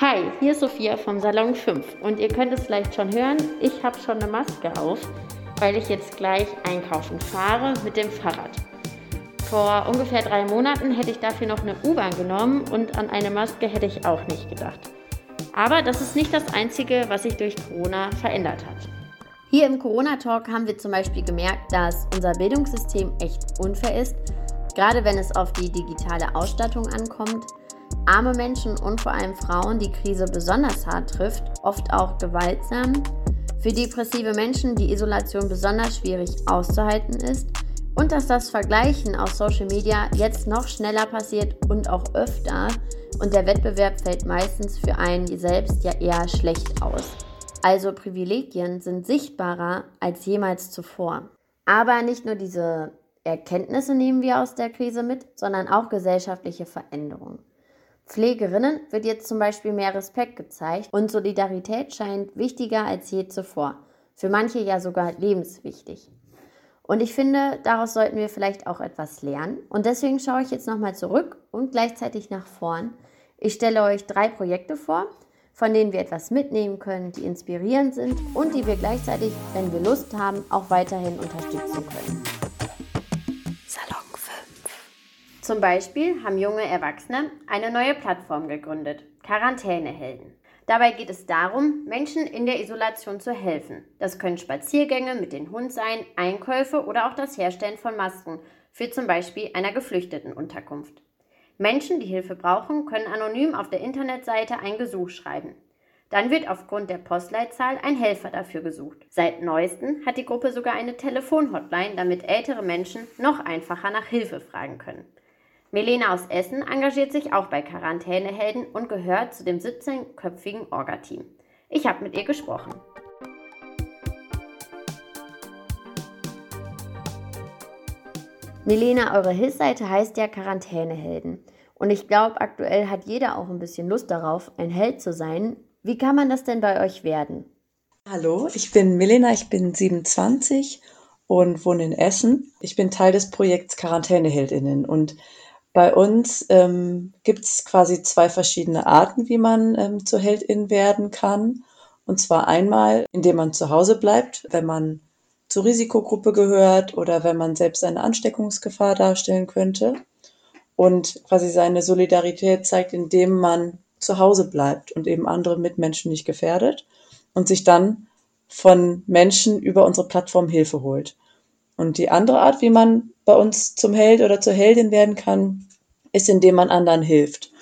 Hi, hier ist Sophia vom Salon 5 und ihr könnt es vielleicht schon hören, ich habe schon eine Maske auf, weil ich jetzt gleich einkaufen fahre mit dem Fahrrad. Vor ungefähr drei Monaten hätte ich dafür noch eine U-Bahn genommen und an eine Maske hätte ich auch nicht gedacht. Aber das ist nicht das Einzige, was sich durch Corona verändert hat. Hier im Corona-Talk haben wir zum Beispiel gemerkt, dass unser Bildungssystem echt unfair ist, gerade wenn es auf die digitale Ausstattung ankommt arme Menschen und vor allem Frauen die Krise besonders hart trifft, oft auch gewaltsam, für depressive Menschen die Isolation besonders schwierig auszuhalten ist und dass das Vergleichen auf Social Media jetzt noch schneller passiert und auch öfter und der Wettbewerb fällt meistens für einen selbst ja eher schlecht aus. Also Privilegien sind sichtbarer als jemals zuvor. Aber nicht nur diese Erkenntnisse nehmen wir aus der Krise mit, sondern auch gesellschaftliche Veränderungen. Pflegerinnen wird jetzt zum Beispiel mehr Respekt gezeigt und Solidarität scheint wichtiger als je zuvor. Für manche ja sogar lebenswichtig. Und ich finde, daraus sollten wir vielleicht auch etwas lernen. Und deswegen schaue ich jetzt nochmal zurück und gleichzeitig nach vorn. Ich stelle euch drei Projekte vor, von denen wir etwas mitnehmen können, die inspirierend sind und die wir gleichzeitig, wenn wir Lust haben, auch weiterhin unterstützen können. Zum Beispiel haben junge Erwachsene eine neue Plattform gegründet, Quarantänehelden. Dabei geht es darum, Menschen in der Isolation zu helfen. Das können Spaziergänge mit dem Hund sein, Einkäufe oder auch das Herstellen von Masken für zum Beispiel einer Geflüchtetenunterkunft. Menschen, die Hilfe brauchen, können anonym auf der Internetseite ein Gesuch schreiben. Dann wird aufgrund der Postleitzahl ein Helfer dafür gesucht. Seit neuestem hat die Gruppe sogar eine Telefonhotline, damit ältere Menschen noch einfacher nach Hilfe fragen können. Melena aus Essen engagiert sich auch bei Quarantänehelden und gehört zu dem 17-köpfigen Orga-Team. Ich habe mit ihr gesprochen. Melena, eure Hilfsseite heißt ja Quarantänehelden. Und ich glaube, aktuell hat jeder auch ein bisschen Lust darauf, ein Held zu sein. Wie kann man das denn bei euch werden? Hallo, ich bin Melena, ich bin 27 und wohne in Essen. Ich bin Teil des Projekts Quarantäneheldinnen und bei uns ähm, gibt es quasi zwei verschiedene Arten, wie man ähm, zur Heldin werden kann. Und zwar einmal, indem man zu Hause bleibt, wenn man zur Risikogruppe gehört oder wenn man selbst eine Ansteckungsgefahr darstellen könnte. Und quasi seine Solidarität zeigt, indem man zu Hause bleibt und eben andere Mitmenschen nicht gefährdet und sich dann von Menschen über unsere Plattform Hilfe holt. Und die andere Art, wie man bei uns zum Held oder zur Heldin werden kann, ist, indem man anderen hilft.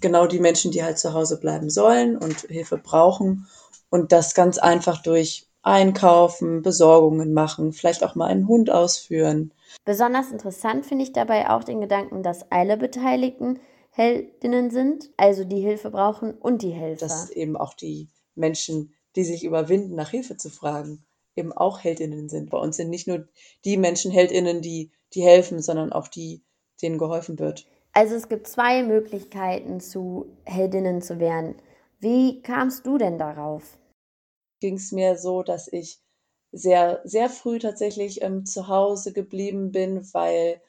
Genau die Menschen, die halt zu Hause bleiben sollen und Hilfe brauchen und das ganz einfach durch Einkaufen, Besorgungen machen, vielleicht auch mal einen Hund ausführen. Besonders interessant finde ich dabei auch den Gedanken, dass alle Beteiligten Heldinnen sind, also die Hilfe brauchen und die Helfer. Dass eben auch die Menschen, die sich überwinden, nach Hilfe zu fragen, eben auch Heldinnen sind. Bei uns sind nicht nur die Menschen Heldinnen, die, die helfen, sondern auch die, denen geholfen wird. Also es gibt zwei Möglichkeiten, zu Heldinnen zu werden. Wie kamst du denn darauf? Ging es mir so, dass ich sehr, sehr früh tatsächlich ähm, zu Hause geblieben bin, weil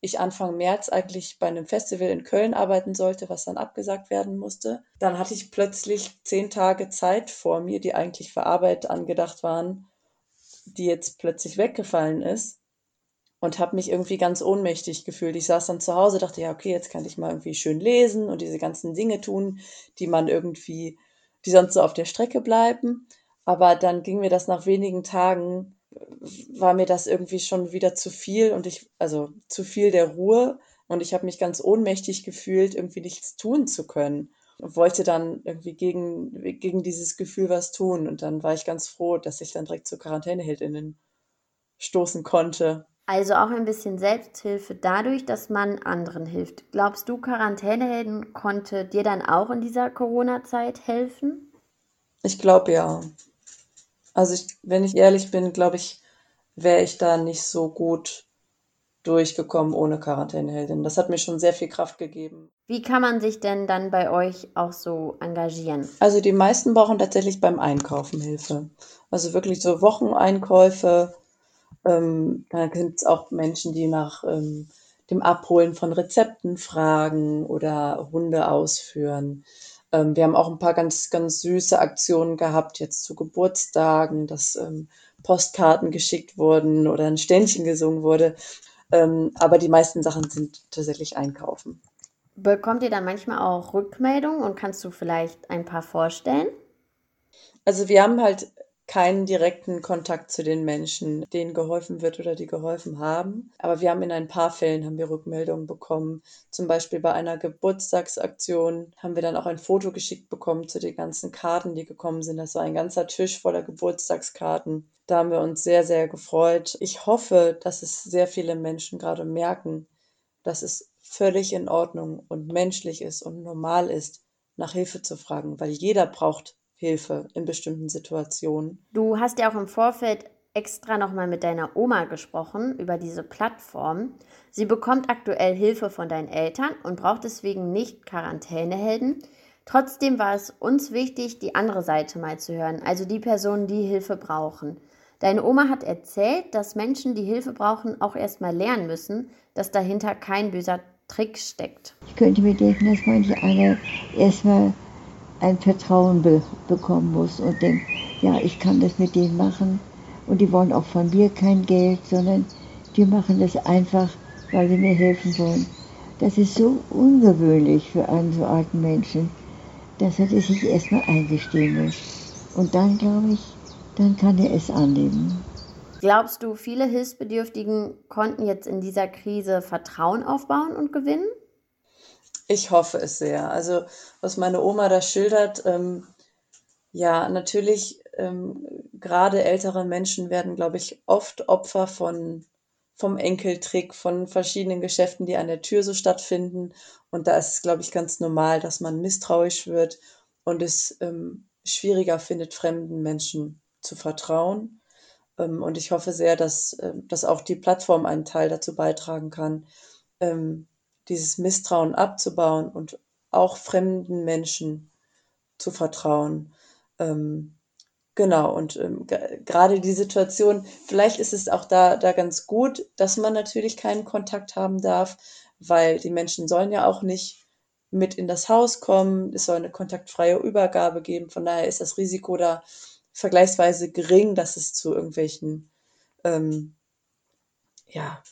ich Anfang März eigentlich bei einem Festival in Köln arbeiten sollte, was dann abgesagt werden musste. Dann hatte ich plötzlich zehn Tage Zeit vor mir, die eigentlich für Arbeit angedacht waren, die jetzt plötzlich weggefallen ist und habe mich irgendwie ganz ohnmächtig gefühlt. Ich saß dann zu Hause, dachte, ja, okay, jetzt kann ich mal irgendwie schön lesen und diese ganzen Dinge tun, die man irgendwie, die sonst so auf der Strecke bleiben. Aber dann ging mir das nach wenigen Tagen, war mir das irgendwie schon wieder zu viel und ich, also zu viel der Ruhe und ich habe mich ganz ohnmächtig gefühlt, irgendwie nichts tun zu können. Und wollte dann irgendwie gegen, gegen dieses Gefühl was tun. Und dann war ich ganz froh, dass ich dann direkt zur Quarantäneheldinnen stoßen konnte. Also auch ein bisschen Selbsthilfe dadurch, dass man anderen hilft. Glaubst du, Quarantänehelden konnte dir dann auch in dieser Corona-Zeit helfen? Ich glaube ja. Also ich, wenn ich ehrlich bin, glaube ich, wäre ich da nicht so gut durchgekommen ohne Quarantäneheldin. Das hat mir schon sehr viel Kraft gegeben. Wie kann man sich denn dann bei euch auch so engagieren? Also die meisten brauchen tatsächlich beim Einkaufen Hilfe. Also wirklich so Wocheneinkäufe, ähm, da gibt es auch Menschen, die nach ähm, dem Abholen von Rezepten fragen oder Hunde ausführen. Ähm, wir haben auch ein paar ganz, ganz süße Aktionen gehabt, jetzt zu Geburtstagen, dass ähm, Postkarten geschickt wurden oder ein Ständchen gesungen wurde. Ähm, aber die meisten Sachen sind tatsächlich einkaufen. Bekommt ihr dann manchmal auch Rückmeldungen und kannst du vielleicht ein paar vorstellen? Also wir haben halt keinen direkten Kontakt zu den Menschen, denen geholfen wird oder die geholfen haben. Aber wir haben in ein paar Fällen haben wir Rückmeldungen bekommen. Zum Beispiel bei einer Geburtstagsaktion haben wir dann auch ein Foto geschickt bekommen zu den ganzen Karten, die gekommen sind. Das war ein ganzer Tisch voller Geburtstagskarten. Da haben wir uns sehr, sehr gefreut. Ich hoffe, dass es sehr viele Menschen gerade merken, dass es völlig in Ordnung und menschlich ist und normal ist, nach Hilfe zu fragen, weil jeder braucht Hilfe in bestimmten Situationen. Du hast ja auch im Vorfeld extra nochmal mit deiner Oma gesprochen über diese Plattform. Sie bekommt aktuell Hilfe von deinen Eltern und braucht deswegen nicht Quarantänehelden. Trotzdem war es uns wichtig, die andere Seite mal zu hören, also die Personen, die Hilfe brauchen. Deine Oma hat erzählt, dass Menschen, die Hilfe brauchen, auch erstmal lernen müssen, dass dahinter kein böser Trick steckt. Ich könnte mir denken, dass manche alle erstmal ein Vertrauen be bekommen muss und denkt, ja, ich kann das mit denen machen und die wollen auch von mir kein Geld, sondern die machen das einfach, weil sie mir helfen wollen. Das ist so ungewöhnlich für einen so alten Menschen, dass er das sich erstmal eingestehen muss. Und dann, glaube ich, dann kann er es annehmen. Glaubst du, viele Hilfsbedürftigen konnten jetzt in dieser Krise Vertrauen aufbauen und gewinnen? Ich hoffe es sehr. Also, was meine Oma da schildert, ähm, ja, natürlich, ähm, gerade ältere Menschen werden, glaube ich, oft Opfer von vom Enkeltrick, von verschiedenen Geschäften, die an der Tür so stattfinden. Und da ist es, glaube ich, ganz normal, dass man misstrauisch wird und es ähm, schwieriger findet, fremden Menschen zu vertrauen. Ähm, und ich hoffe sehr, dass, äh, dass auch die Plattform einen Teil dazu beitragen kann, ähm, dieses Misstrauen abzubauen und auch fremden Menschen zu vertrauen. Ähm, genau, und ähm, gerade die Situation, vielleicht ist es auch da, da ganz gut, dass man natürlich keinen Kontakt haben darf, weil die Menschen sollen ja auch nicht mit in das Haus kommen. Es soll eine kontaktfreie Übergabe geben. Von daher ist das Risiko da vergleichsweise gering, dass es zu irgendwelchen ähm, ja,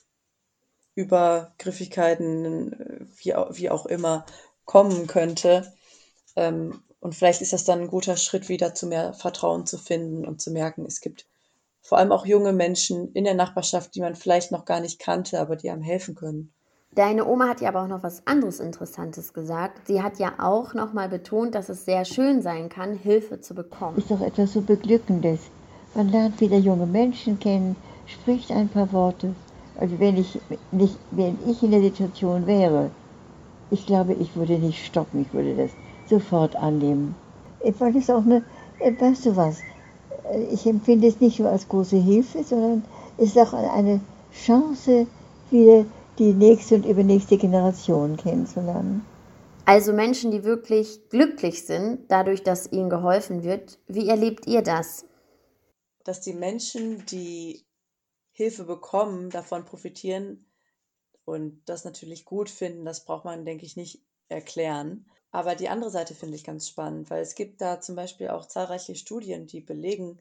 Übergriffigkeiten, wie, wie auch immer, kommen könnte. Ähm, und vielleicht ist das dann ein guter Schritt, wieder zu mehr Vertrauen zu finden und zu merken, es gibt vor allem auch junge Menschen in der Nachbarschaft, die man vielleicht noch gar nicht kannte, aber die einem helfen können. Deine Oma hat ja aber auch noch was anderes Interessantes gesagt. Sie hat ja auch noch mal betont, dass es sehr schön sein kann, Hilfe zu bekommen. Ist doch etwas so Beglückendes. Man lernt wieder junge Menschen kennen, spricht ein paar Worte also wenn ich nicht, wenn ich in der Situation wäre, ich glaube, ich würde nicht stoppen, ich würde das sofort annehmen. Weil es auch eine, äh, weißt du was, äh, ich empfinde es nicht nur als große Hilfe, sondern es ist auch eine Chance, wieder die nächste und übernächste Generation kennenzulernen. Also Menschen, die wirklich glücklich sind, dadurch, dass ihnen geholfen wird. Wie erlebt ihr das? Dass die Menschen, die Hilfe bekommen, davon profitieren und das natürlich gut finden, das braucht man, denke ich, nicht erklären. Aber die andere Seite finde ich ganz spannend, weil es gibt da zum Beispiel auch zahlreiche Studien, die belegen,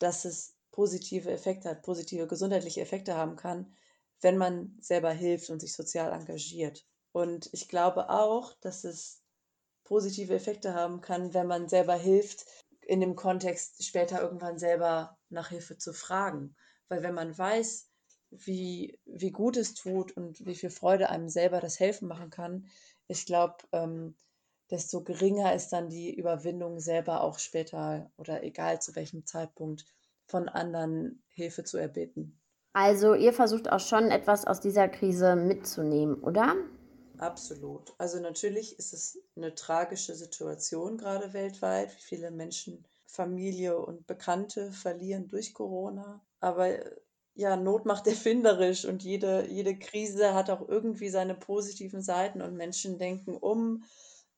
dass es positive Effekte hat, positive gesundheitliche Effekte haben kann, wenn man selber hilft und sich sozial engagiert. Und ich glaube auch, dass es positive Effekte haben kann, wenn man selber hilft, in dem Kontext später irgendwann selber nach Hilfe zu fragen. Weil wenn man weiß, wie, wie gut es tut und wie viel Freude einem selber das Helfen machen kann, ich glaube, ähm, desto geringer ist dann die Überwindung selber auch später oder egal zu welchem Zeitpunkt von anderen Hilfe zu erbitten. Also ihr versucht auch schon etwas aus dieser Krise mitzunehmen, oder? Absolut. Also natürlich ist es eine tragische Situation gerade weltweit, wie viele Menschen Familie und Bekannte verlieren durch Corona. Aber ja, Not macht erfinderisch und jede, jede Krise hat auch irgendwie seine positiven Seiten und Menschen denken um.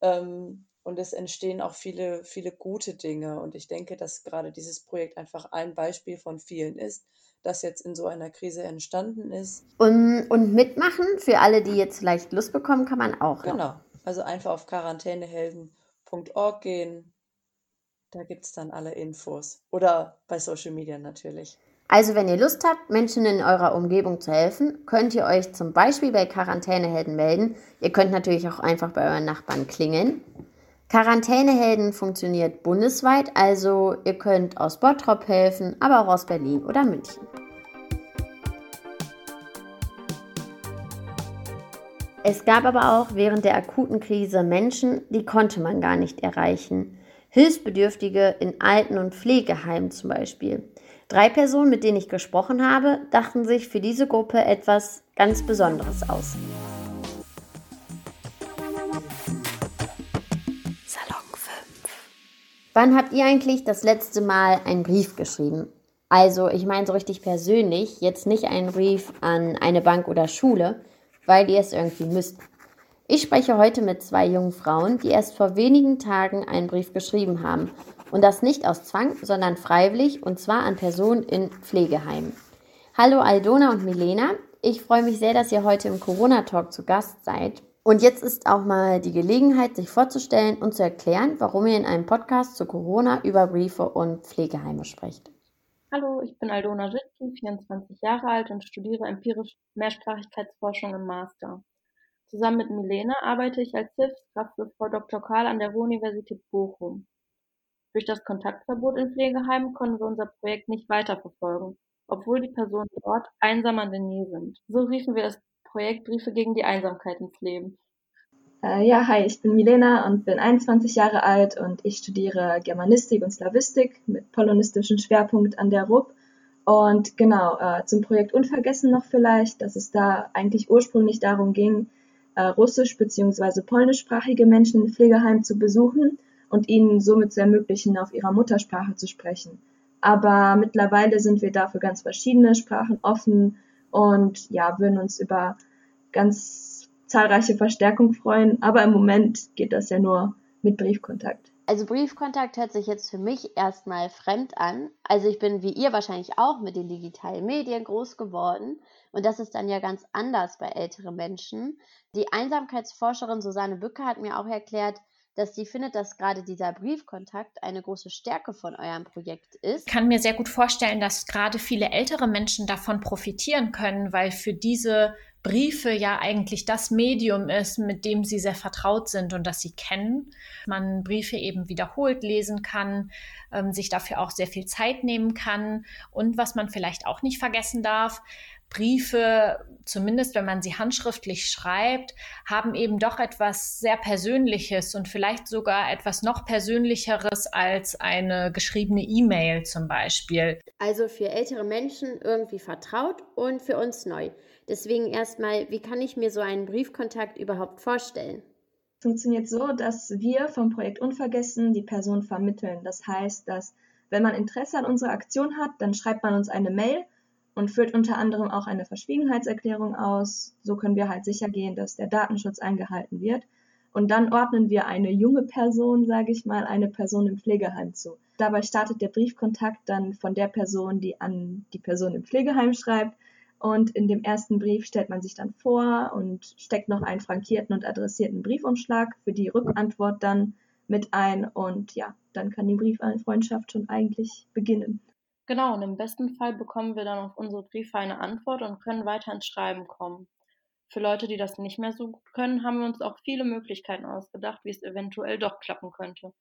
Ähm, und es entstehen auch viele, viele gute Dinge. Und ich denke, dass gerade dieses Projekt einfach ein Beispiel von vielen ist, das jetzt in so einer Krise entstanden ist. Und, und mitmachen für alle, die jetzt vielleicht Lust bekommen, kann man auch. Genau. Also einfach auf Quarantänehelden www.pflegeheim.org gehen. Da gibt es dann alle Infos. Oder bei Social Media natürlich. Also wenn ihr Lust habt, Menschen in eurer Umgebung zu helfen, könnt ihr euch zum Beispiel bei Quarantänehelden melden. Ihr könnt natürlich auch einfach bei euren Nachbarn klingeln. Quarantänehelden funktioniert bundesweit, also ihr könnt aus Bottrop helfen, aber auch aus Berlin oder München. Es gab aber auch während der akuten Krise Menschen, die konnte man gar nicht erreichen. Hilfsbedürftige in Alten- und Pflegeheimen zum Beispiel. Drei Personen, mit denen ich gesprochen habe, dachten sich für diese Gruppe etwas ganz Besonderes aus. Salon 5. Wann habt ihr eigentlich das letzte Mal einen Brief geschrieben? Also, ich meine so richtig persönlich, jetzt nicht einen Brief an eine Bank oder Schule, weil ihr es irgendwie müsst. Ich spreche heute mit zwei jungen Frauen, die erst vor wenigen Tagen einen Brief geschrieben haben. Und das nicht aus Zwang, sondern freiwillig, und zwar an Personen in Pflegeheimen. Hallo Aldona und Milena. Ich freue mich sehr, dass ihr heute im Corona-Talk zu Gast seid. Und jetzt ist auch mal die Gelegenheit, sich vorzustellen und zu erklären, warum ihr in einem Podcast zu Corona über Briefe und Pflegeheime sprecht. Hallo, ich bin Aldona Wittke, 24 Jahre alt und studiere empirische Mehrsprachigkeitsforschung im Master. Zusammen mit Milena arbeite ich als Hilfskraft für Frau Dr. Karl an der Ruhr-Universität Bochum. Durch das Kontaktverbot in Pflegeheimen konnten wir unser Projekt nicht weiterverfolgen, obwohl die Personen dort einsam an der Nähe sind. So riefen wir das Projekt Briefe gegen die Einsamkeit ins Leben. Äh, ja, hi, ich bin Milena und bin 21 Jahre alt und ich studiere Germanistik und Slawistik mit polonistischem Schwerpunkt an der RUB. Und genau, äh, zum Projekt Unvergessen noch vielleicht, dass es da eigentlich ursprünglich darum ging, äh, russisch- bzw. polnischsprachige Menschen in Pflegeheimen zu besuchen und ihnen somit zu ermöglichen, auf ihrer Muttersprache zu sprechen. Aber mittlerweile sind wir dafür ganz verschiedene Sprachen offen und ja, würden uns über ganz zahlreiche Verstärkung freuen. Aber im Moment geht das ja nur mit Briefkontakt. Also Briefkontakt hört sich jetzt für mich erstmal fremd an. Also ich bin wie ihr wahrscheinlich auch mit den digitalen Medien groß geworden. Und das ist dann ja ganz anders bei älteren Menschen. Die Einsamkeitsforscherin Susanne Bücke hat mir auch erklärt, dass sie findet, dass gerade dieser Briefkontakt eine große Stärke von eurem Projekt ist. Ich kann mir sehr gut vorstellen, dass gerade viele ältere Menschen davon profitieren können, weil für diese Briefe ja eigentlich das Medium ist, mit dem sie sehr vertraut sind und das sie kennen. Man Briefe eben wiederholt lesen kann, ähm, sich dafür auch sehr viel Zeit nehmen kann und was man vielleicht auch nicht vergessen darf, Briefe, zumindest wenn man sie handschriftlich schreibt, haben eben doch etwas sehr Persönliches und vielleicht sogar etwas noch Persönlicheres als eine geschriebene E-Mail zum Beispiel. Also für ältere Menschen irgendwie vertraut und für uns neu. Deswegen erstmal, wie kann ich mir so einen Briefkontakt überhaupt vorstellen? Es funktioniert so, dass wir vom Projekt Unvergessen die Person vermitteln. Das heißt, dass wenn man Interesse an unserer Aktion hat, dann schreibt man uns eine Mail und führt unter anderem auch eine Verschwiegenheitserklärung aus. So können wir halt sicher gehen, dass der Datenschutz eingehalten wird. Und dann ordnen wir eine junge Person, sage ich mal, eine Person im Pflegeheim zu. Dabei startet der Briefkontakt dann von der Person, die an die Person im Pflegeheim schreibt. Und in dem ersten Brief stellt man sich dann vor und steckt noch einen frankierten und adressierten Briefumschlag für die Rückantwort dann mit ein. Und ja, dann kann die Brieffreundschaft schon eigentlich beginnen. Genau, und im besten Fall bekommen wir dann auf unsere Briefe eine Antwort und können weiter ins Schreiben kommen. Für Leute, die das nicht mehr so gut können, haben wir uns auch viele Möglichkeiten ausgedacht, wie es eventuell doch klappen könnte.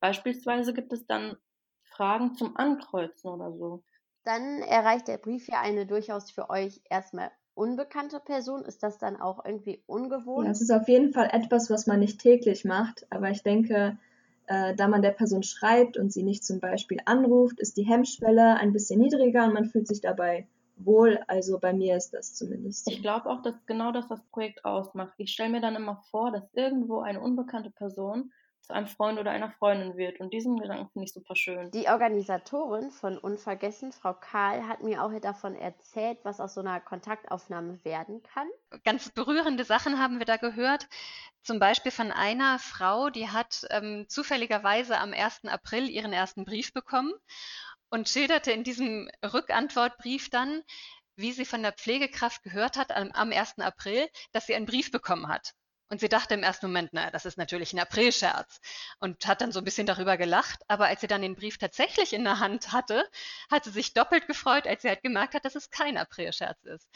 Beispielsweise gibt es dann Fragen zum Ankreuzen oder so. Dann erreicht der Brief ja eine durchaus für euch erstmal unbekannte Person. Ist das dann auch irgendwie ungewohnt? Ja, es ist auf jeden Fall etwas, was man nicht täglich macht, aber ich denke, äh, da man der Person schreibt und sie nicht zum Beispiel anruft, ist die Hemmschwelle ein bisschen niedriger und man fühlt sich dabei wohl. Also bei mir ist das zumindest. Ich glaube auch, dass genau das das Projekt ausmacht. Ich stelle mir dann immer vor, dass irgendwo eine unbekannte Person zu einem Freund oder einer Freundin wird. Und diesen Gedanken finde ich super schön. Die Organisatorin von Unvergessen, Frau Karl, hat mir auch davon erzählt, was aus so einer Kontaktaufnahme werden kann. Ganz berührende Sachen haben wir da gehört. Zum Beispiel von einer Frau, die hat ähm, zufälligerweise am 1. April ihren ersten Brief bekommen und schilderte in diesem Rückantwortbrief dann, wie sie von der Pflegekraft gehört hat am, am 1. April, dass sie einen Brief bekommen hat. Und sie dachte im ersten Moment, naja, das ist natürlich ein Aprilscherz und hat dann so ein bisschen darüber gelacht. Aber als sie dann den Brief tatsächlich in der Hand hatte, hat sie sich doppelt gefreut, als sie halt gemerkt hat, dass es kein Aprilscherz ist.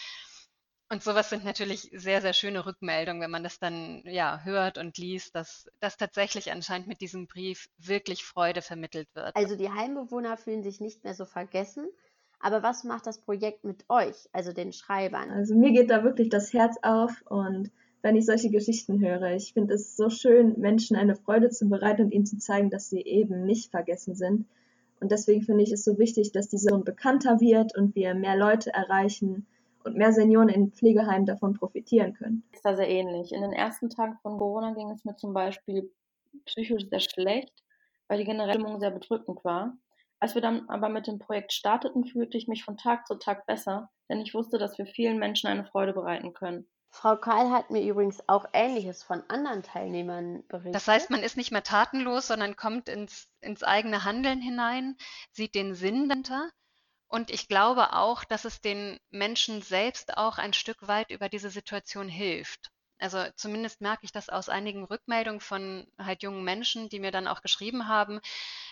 Und sowas sind natürlich sehr, sehr schöne Rückmeldungen, wenn man das dann ja hört und liest, dass, dass tatsächlich anscheinend mit diesem Brief wirklich Freude vermittelt wird. Also die Heimbewohner fühlen sich nicht mehr so vergessen. Aber was macht das Projekt mit euch, also den Schreibern? Also mir geht da wirklich das Herz auf und wenn ich solche Geschichten höre. Ich finde es so schön, Menschen eine Freude zu bereiten und ihnen zu zeigen, dass sie eben nicht vergessen sind. Und deswegen finde ich es so wichtig, dass diese bekannter wird und wir mehr Leute erreichen und mehr Senioren in Pflegeheimen davon profitieren können. Ist da sehr ähnlich. In den ersten Tagen von Corona ging es mir zum Beispiel psychisch sehr schlecht, weil die generelle Stimmung sehr bedrückend war. Als wir dann aber mit dem Projekt starteten, fühlte ich mich von Tag zu Tag besser, denn ich wusste, dass wir vielen Menschen eine Freude bereiten können. Frau Karl hat mir übrigens auch Ähnliches von anderen Teilnehmern berichtet. Das heißt, man ist nicht mehr tatenlos, sondern kommt ins, ins eigene Handeln hinein, sieht den Sinn dahinter. Und ich glaube auch, dass es den Menschen selbst auch ein Stück weit über diese Situation hilft. Also zumindest merke ich das aus einigen Rückmeldungen von halt jungen Menschen, die mir dann auch geschrieben haben,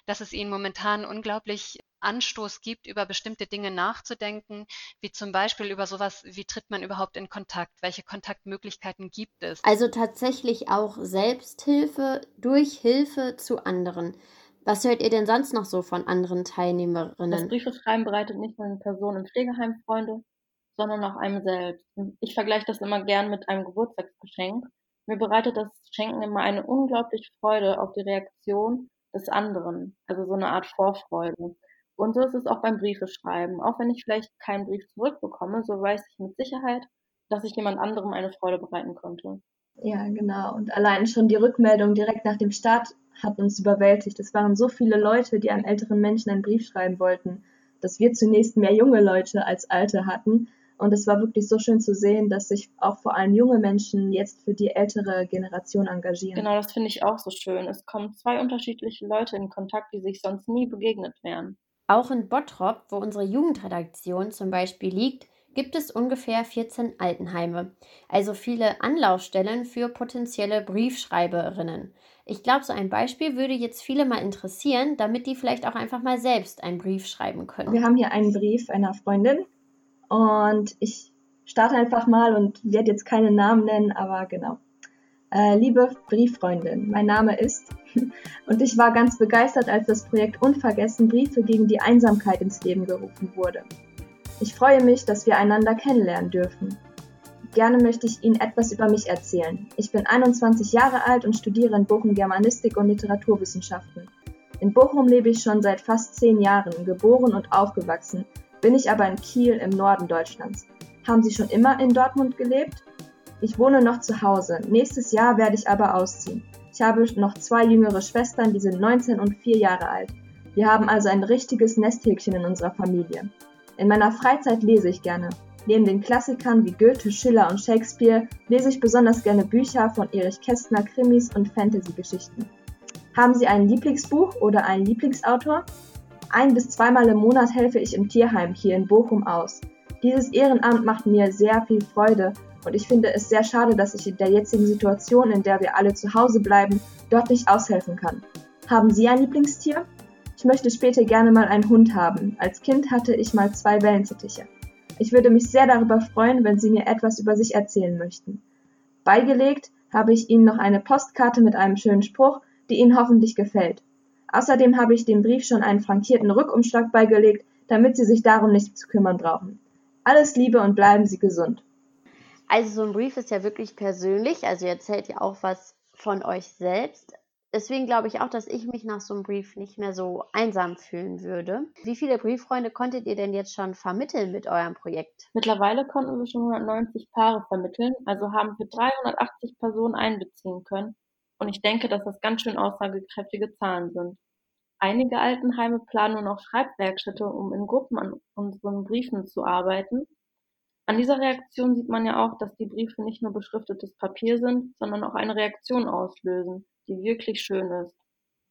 dass es ihnen momentan unglaublich Anstoß gibt, über bestimmte Dinge nachzudenken, wie zum Beispiel über sowas, wie tritt man überhaupt in Kontakt, welche Kontaktmöglichkeiten gibt es. Also tatsächlich auch Selbsthilfe durch Hilfe zu anderen. Was hört ihr denn sonst noch so von anderen Teilnehmerinnen? Das Briefeschreiben bereitet nicht nur den Personen im Pflegeheim Freunde, sondern auch einem selbst. Ich vergleiche das immer gern mit einem Geburtstagsgeschenk. Mir bereitet das Schenken immer eine unglaubliche Freude auf die Reaktion des anderen, also so eine Art Vorfreude. Und so ist es auch beim Briefeschreiben. Auch wenn ich vielleicht keinen Brief zurückbekomme, so weiß ich mit Sicherheit, dass ich jemand anderem eine Freude bereiten konnte. Ja, genau. Und allein schon die Rückmeldung direkt nach dem Start hat uns überwältigt. Es waren so viele Leute, die einem älteren Menschen einen Brief schreiben wollten, dass wir zunächst mehr junge Leute als alte hatten. Und es war wirklich so schön zu sehen, dass sich auch vor allem junge Menschen jetzt für die ältere Generation engagieren. Genau, das finde ich auch so schön. Es kommen zwei unterschiedliche Leute in Kontakt, die sich sonst nie begegnet wären. Auch in Bottrop, wo unsere Jugendredaktion zum Beispiel liegt, gibt es ungefähr 14 Altenheime, also viele Anlaufstellen für potenzielle Briefschreiberinnen. Ich glaube, so ein Beispiel würde jetzt viele mal interessieren, damit die vielleicht auch einfach mal selbst einen Brief schreiben können. Wir haben hier einen Brief einer Freundin und ich starte einfach mal und werde jetzt keine Namen nennen, aber genau. Äh, liebe Brieffreundin, mein Name ist und ich war ganz begeistert, als das Projekt Unvergessen Briefe gegen die Einsamkeit ins Leben gerufen wurde. Ich freue mich, dass wir einander kennenlernen dürfen. Gerne möchte ich Ihnen etwas über mich erzählen. Ich bin 21 Jahre alt und studiere in Bochum Germanistik und Literaturwissenschaften. In Bochum lebe ich schon seit fast zehn Jahren, geboren und aufgewachsen, bin ich aber in Kiel im Norden Deutschlands. Haben Sie schon immer in Dortmund gelebt? Ich wohne noch zu Hause. Nächstes Jahr werde ich aber ausziehen. Ich habe noch zwei jüngere Schwestern, die sind 19 und 4 Jahre alt. Wir haben also ein richtiges Nesthäkchen in unserer Familie. In meiner Freizeit lese ich gerne. Neben den Klassikern wie Goethe, Schiller und Shakespeare lese ich besonders gerne Bücher von Erich Kästner, Krimis und Fantasy-Geschichten. Haben Sie ein Lieblingsbuch oder einen Lieblingsautor? Ein bis zweimal im Monat helfe ich im Tierheim hier in Bochum aus. Dieses Ehrenamt macht mir sehr viel Freude und ich finde es sehr schade, dass ich in der jetzigen Situation, in der wir alle zu Hause bleiben, dort nicht aushelfen kann. Haben Sie ein Lieblingstier? Ich möchte später gerne mal einen Hund haben. Als Kind hatte ich mal zwei Wellensittiche. Ich würde mich sehr darüber freuen, wenn Sie mir etwas über sich erzählen möchten. Beigelegt habe ich Ihnen noch eine Postkarte mit einem schönen Spruch, die Ihnen hoffentlich gefällt. Außerdem habe ich dem Brief schon einen frankierten Rückumschlag beigelegt, damit Sie sich darum nicht zu kümmern brauchen. Alles Liebe und bleiben Sie gesund. Also so ein Brief ist ja wirklich persönlich, also ihr erzählt ja auch was von euch selbst. Deswegen glaube ich auch, dass ich mich nach so einem Brief nicht mehr so einsam fühlen würde. Wie viele Brieffreunde konntet ihr denn jetzt schon vermitteln mit eurem Projekt? Mittlerweile konnten wir schon 190 Paare vermitteln, also haben wir 380 Personen einbeziehen können. Und ich denke, dass das ganz schön aussagekräftige Zahlen sind. Einige Altenheime planen nun auch Schreibwerkstätte, um in Gruppen an unseren Briefen zu arbeiten. An dieser Reaktion sieht man ja auch, dass die Briefe nicht nur beschriftetes Papier sind, sondern auch eine Reaktion auslösen, die wirklich schön ist.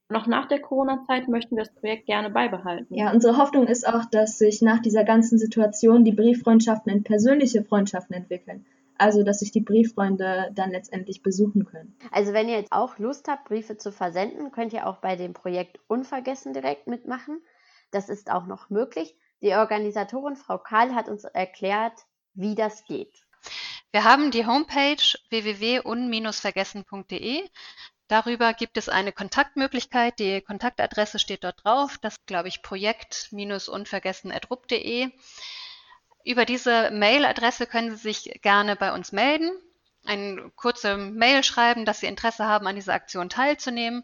Noch nach der Corona-Zeit möchten wir das Projekt gerne beibehalten. Ja, unsere Hoffnung ist auch, dass sich nach dieser ganzen Situation die Brieffreundschaften in persönliche Freundschaften entwickeln. also dass sich die Brieffreunde dann letztendlich besuchen können. Also wenn ihr jetzt auch Lust habt, Briefe zu versenden, könnt ihr auch bei dem Projekt Unvergessen direkt mitmachen. Das ist auch noch möglich. Die Organisatorin Frau Karl hat uns erklärt, wie das geht. Wir haben die Homepage www.un-vergessen.de. Darüber gibt es eine Kontaktmöglichkeit. Die Kontaktadresse steht dort drauf. Das glaube ich projekt-unvergessen.rup.de. Über diese Mailadresse können Sie sich gerne bei uns melden, eine kurze Mail schreiben, dass Sie Interesse haben, an dieser Aktion teilzunehmen.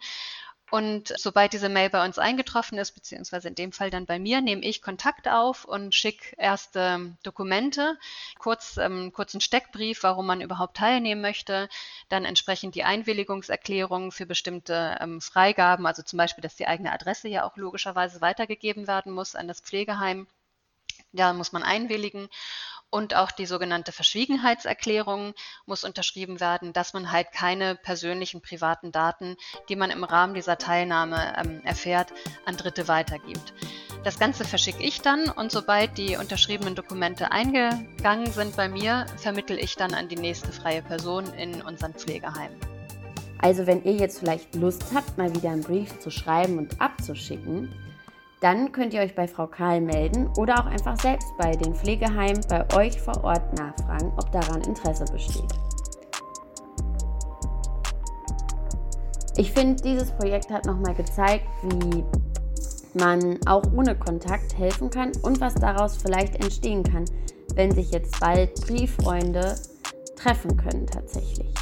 Und sobald diese Mail bei uns eingetroffen ist, beziehungsweise in dem Fall dann bei mir, nehme ich Kontakt auf und schicke erste Dokumente, kurz ähm, kurzen Steckbrief, warum man überhaupt teilnehmen möchte, dann entsprechend die Einwilligungserklärung für bestimmte ähm, Freigaben, also zum Beispiel, dass die eigene Adresse ja auch logischerweise weitergegeben werden muss an das Pflegeheim da muss man einwilligen. Und auch die sogenannte Verschwiegenheitserklärung muss unterschrieben werden, dass man halt keine persönlichen privaten Daten, die man im Rahmen dieser Teilnahme ähm, erfährt, an Dritte weitergibt. Das Ganze verschicke ich dann und sobald die unterschriebenen Dokumente eingegangen sind bei mir, vermittel ich dann an die nächste freie Person in unseren Pflegeheim. Also wenn ihr jetzt vielleicht Lust habt, mal wieder einen Brief zu schreiben und abzuschicken, dann könnt ihr euch bei Frau Karl melden oder auch einfach selbst bei den Pflegeheimen bei euch vor Ort nachfragen, ob daran Interesse besteht. Ich finde, dieses Projekt hat nochmal gezeigt, wie man auch ohne Kontakt helfen kann und was daraus vielleicht entstehen kann, wenn sich jetzt bald Brieffreunde treffen können tatsächlich.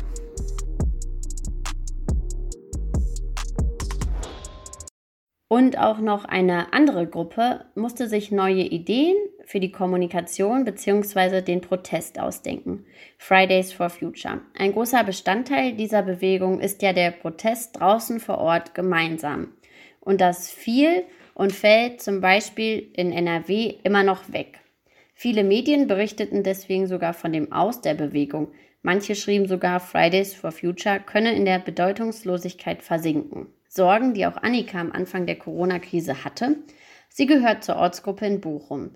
Und auch noch eine andere Gruppe musste sich neue Ideen für die Kommunikation bzw. den Protest ausdenken. Fridays for Future. Ein großer Bestandteil dieser Bewegung ist ja der Protest draußen vor Ort gemeinsam. Und das fiel und fällt zum Beispiel in NRW immer noch weg. Viele Medien berichteten deswegen sogar von dem Aus der Bewegung. Manche schrieben sogar, Fridays for Future könne in der Bedeutungslosigkeit versinken. Sorgen, die auch Annika am Anfang der Corona-Krise hatte. Sie gehört zur Ortsgruppe in Bochum.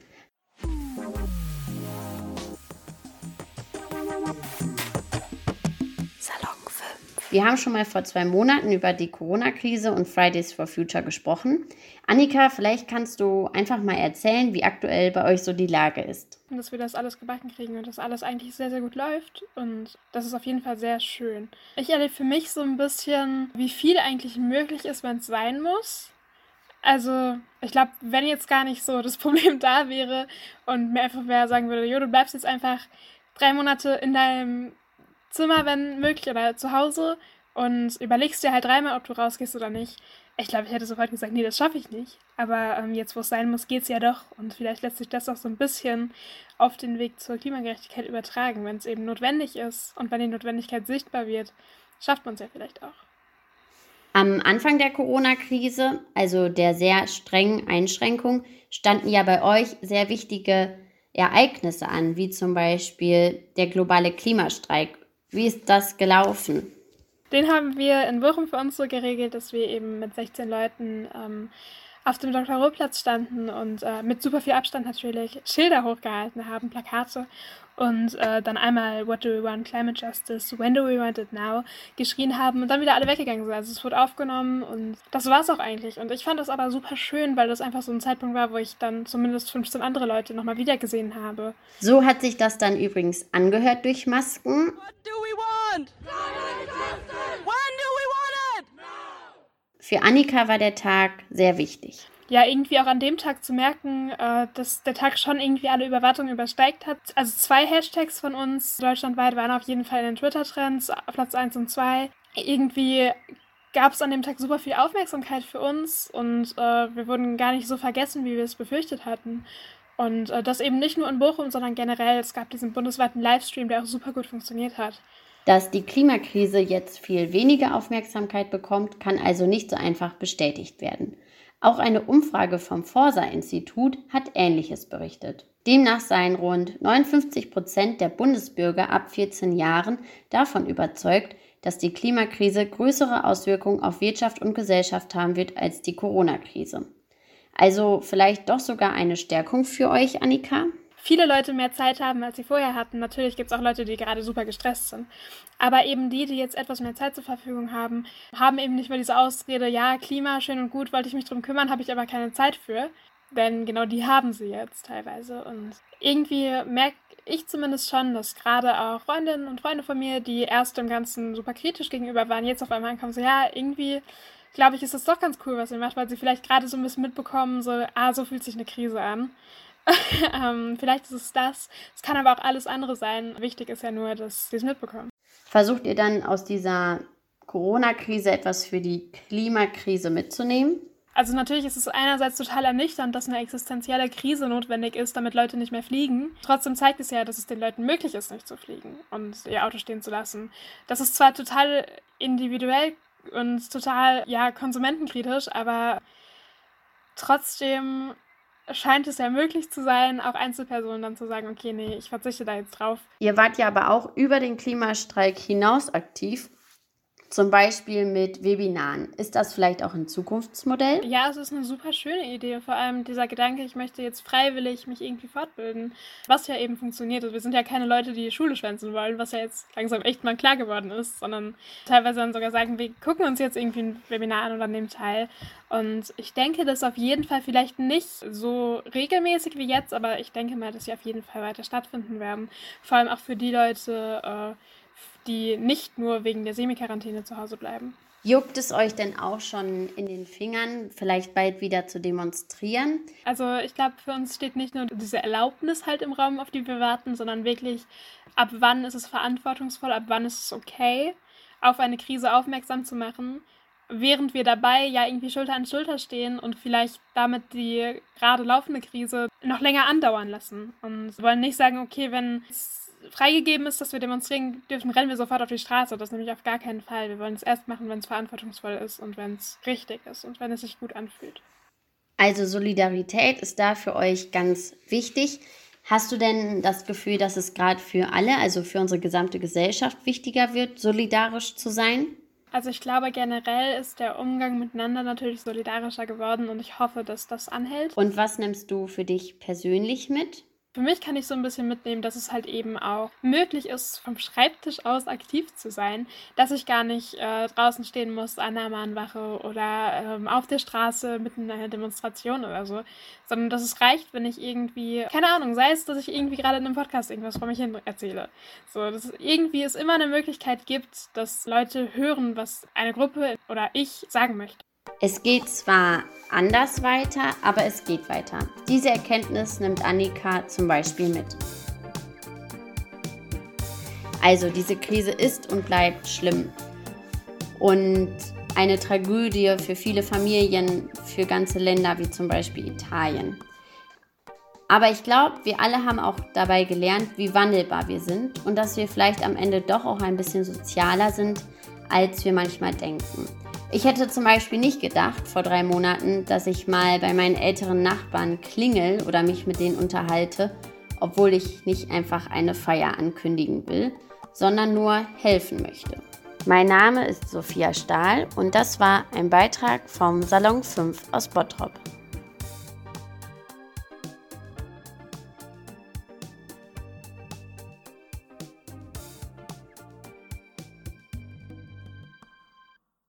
Wir haben schon mal vor zwei Monaten über die Corona-Krise und Fridays for Future gesprochen. Annika, vielleicht kannst du einfach mal erzählen, wie aktuell bei euch so die Lage ist. Dass wir das alles gebacken kriegen und dass alles eigentlich sehr, sehr gut läuft. Und das ist auf jeden Fall sehr schön. Ich erlebe für mich so ein bisschen, wie viel eigentlich möglich ist, wenn es sein muss. Also, ich glaube, wenn jetzt gar nicht so das Problem da wäre und mir einfach wer sagen würde, jo, du bleibst jetzt einfach drei Monate in deinem Zimmer, wenn möglich, oder zu Hause und überlegst dir halt dreimal, ob du rausgehst oder nicht. Ich glaube, ich hätte sofort gesagt, nee, das schaffe ich nicht. Aber ähm, jetzt, wo es sein muss, geht es ja doch. Und vielleicht lässt sich das auch so ein bisschen auf den Weg zur Klimagerechtigkeit übertragen. Wenn es eben notwendig ist und wenn die Notwendigkeit sichtbar wird, schafft man es ja vielleicht auch. Am Anfang der Corona-Krise, also der sehr strengen Einschränkung, standen ja bei euch sehr wichtige Ereignisse an, wie zum Beispiel der globale Klimastreik wie ist das gelaufen? Den haben wir in Bochum für uns so geregelt, dass wir eben mit 16 Leuten ähm, auf dem Dr. Roh-Platz standen und äh, mit super viel Abstand natürlich Schilder hochgehalten haben, Plakate und äh, dann einmal What do we want? Climate Justice, When do we want it now? geschrien haben und dann wieder alle weggegangen sind. Also es wurde aufgenommen und das war es auch eigentlich. Und ich fand das aber super schön, weil das einfach so ein Zeitpunkt war, wo ich dann zumindest 15 andere Leute nochmal wiedergesehen habe. So hat sich das dann übrigens angehört durch Masken. What do we want? Climate Justice! When do we want it? Now! Für Annika war der Tag sehr wichtig ja, irgendwie auch an dem Tag zu merken, äh, dass der Tag schon irgendwie alle Überwartungen übersteigt hat. Also zwei Hashtags von uns deutschlandweit waren auf jeden Fall in den Twitter-Trends, Platz 1 und 2. Irgendwie gab es an dem Tag super viel Aufmerksamkeit für uns und äh, wir wurden gar nicht so vergessen, wie wir es befürchtet hatten. Und äh, das eben nicht nur in Bochum, sondern generell. Es gab diesen bundesweiten Livestream, der auch super gut funktioniert hat. Dass die Klimakrise jetzt viel weniger Aufmerksamkeit bekommt, kann also nicht so einfach bestätigt werden. Auch eine Umfrage vom Forsa-Institut hat Ähnliches berichtet. Demnach seien rund 59 Prozent der Bundesbürger ab 14 Jahren davon überzeugt, dass die Klimakrise größere Auswirkungen auf Wirtschaft und Gesellschaft haben wird als die Corona-Krise. Also vielleicht doch sogar eine Stärkung für euch, Annika? Viele Leute mehr Zeit haben, als sie vorher hatten. Natürlich gibt es auch Leute, die gerade super gestresst sind. Aber eben die, die jetzt etwas mehr Zeit zur Verfügung haben, haben eben nicht mehr diese Ausrede, ja, Klima, schön und gut, wollte ich mich drum kümmern, habe ich aber keine Zeit für. Denn genau die haben sie jetzt teilweise. Und irgendwie merke ich zumindest schon, dass gerade auch Freundinnen und Freunde von mir, die erst dem Ganzen super kritisch gegenüber waren, jetzt auf einmal ankommen, so, ja, irgendwie glaube ich, ist es doch ganz cool, was ihr macht, weil sie vielleicht gerade so ein bisschen mitbekommen, so, ah, so fühlt sich eine Krise an. ähm, vielleicht ist es das. Es kann aber auch alles andere sein. Wichtig ist ja nur, dass sie es mitbekommen. Versucht ihr dann aus dieser Corona-Krise etwas für die Klimakrise mitzunehmen? Also natürlich ist es einerseits total ernüchternd, dass eine existenzielle Krise notwendig ist, damit Leute nicht mehr fliegen. Trotzdem zeigt es ja, dass es den Leuten möglich ist, nicht zu fliegen und ihr Auto stehen zu lassen. Das ist zwar total individuell und total, ja, konsumentenkritisch, aber trotzdem scheint es ja möglich zu sein, auch Einzelpersonen dann zu sagen, okay, nee, ich verzichte da jetzt drauf. Ihr wart ja aber auch über den Klimastreik hinaus aktiv zum Beispiel mit Webinaren. Ist das vielleicht auch ein Zukunftsmodell? Ja, es ist eine super schöne Idee. Vor allem dieser Gedanke, ich möchte jetzt freiwillig mich irgendwie fortbilden. Was ja eben funktioniert. Also wir sind ja keine Leute, die Schule schwänzen wollen, was ja jetzt langsam echt mal klar geworden ist, sondern teilweise dann sogar sagen, wir gucken uns jetzt irgendwie ein Webinar an oder nehmen teil. Und ich denke, dass auf jeden Fall vielleicht nicht so regelmäßig wie jetzt, aber ich denke mal, dass sie auf jeden Fall weiter stattfinden werden. Vor allem auch für die Leute, äh, die nicht nur wegen der Semiquarantäne zu Hause bleiben. Juckt es euch denn auch schon in den Fingern, vielleicht bald wieder zu demonstrieren? Also ich glaube, für uns steht nicht nur diese Erlaubnis halt im Raum, auf die wir warten, sondern wirklich, ab wann ist es verantwortungsvoll, ab wann ist es okay, auf eine Krise aufmerksam zu machen, während wir dabei ja irgendwie Schulter an Schulter stehen und vielleicht damit die gerade laufende Krise noch länger andauern lassen. Und wollen nicht sagen, okay, wenn es freigegeben ist, dass wir demonstrieren dürfen, rennen wir sofort auf die Straße. Das nämlich auf gar keinen Fall. Wir wollen es erst machen, wenn es verantwortungsvoll ist und wenn es richtig ist und wenn es sich gut anfühlt. Also Solidarität ist da für euch ganz wichtig. Hast du denn das Gefühl, dass es gerade für alle, also für unsere gesamte Gesellschaft wichtiger wird, solidarisch zu sein? Also ich glaube generell ist der Umgang miteinander natürlich solidarischer geworden und ich hoffe, dass das anhält. Und was nimmst du für dich persönlich mit? Für mich kann ich so ein bisschen mitnehmen, dass es halt eben auch möglich ist, vom Schreibtisch aus aktiv zu sein, dass ich gar nicht äh, draußen stehen muss an der Mahnwache oder ähm, auf der Straße mitten in einer Demonstration oder so, sondern dass es reicht, wenn ich irgendwie, keine Ahnung, sei es, dass ich irgendwie gerade in einem Podcast irgendwas vor mich hin erzähle. So, dass es irgendwie es immer eine Möglichkeit gibt, dass Leute hören, was eine Gruppe oder ich sagen möchte. Es geht zwar anders weiter, aber es geht weiter. Diese Erkenntnis nimmt Annika zum Beispiel mit. Also diese Krise ist und bleibt schlimm und eine Tragödie für viele Familien, für ganze Länder wie zum Beispiel Italien. Aber ich glaube, wir alle haben auch dabei gelernt, wie wandelbar wir sind und dass wir vielleicht am Ende doch auch ein bisschen sozialer sind, als wir manchmal denken. Ich hätte zum Beispiel nicht gedacht vor drei Monaten, dass ich mal bei meinen älteren Nachbarn klingel oder mich mit denen unterhalte, obwohl ich nicht einfach eine Feier ankündigen will, sondern nur helfen möchte. Mein Name ist Sophia Stahl und das war ein Beitrag vom Salon 5 aus Bottrop.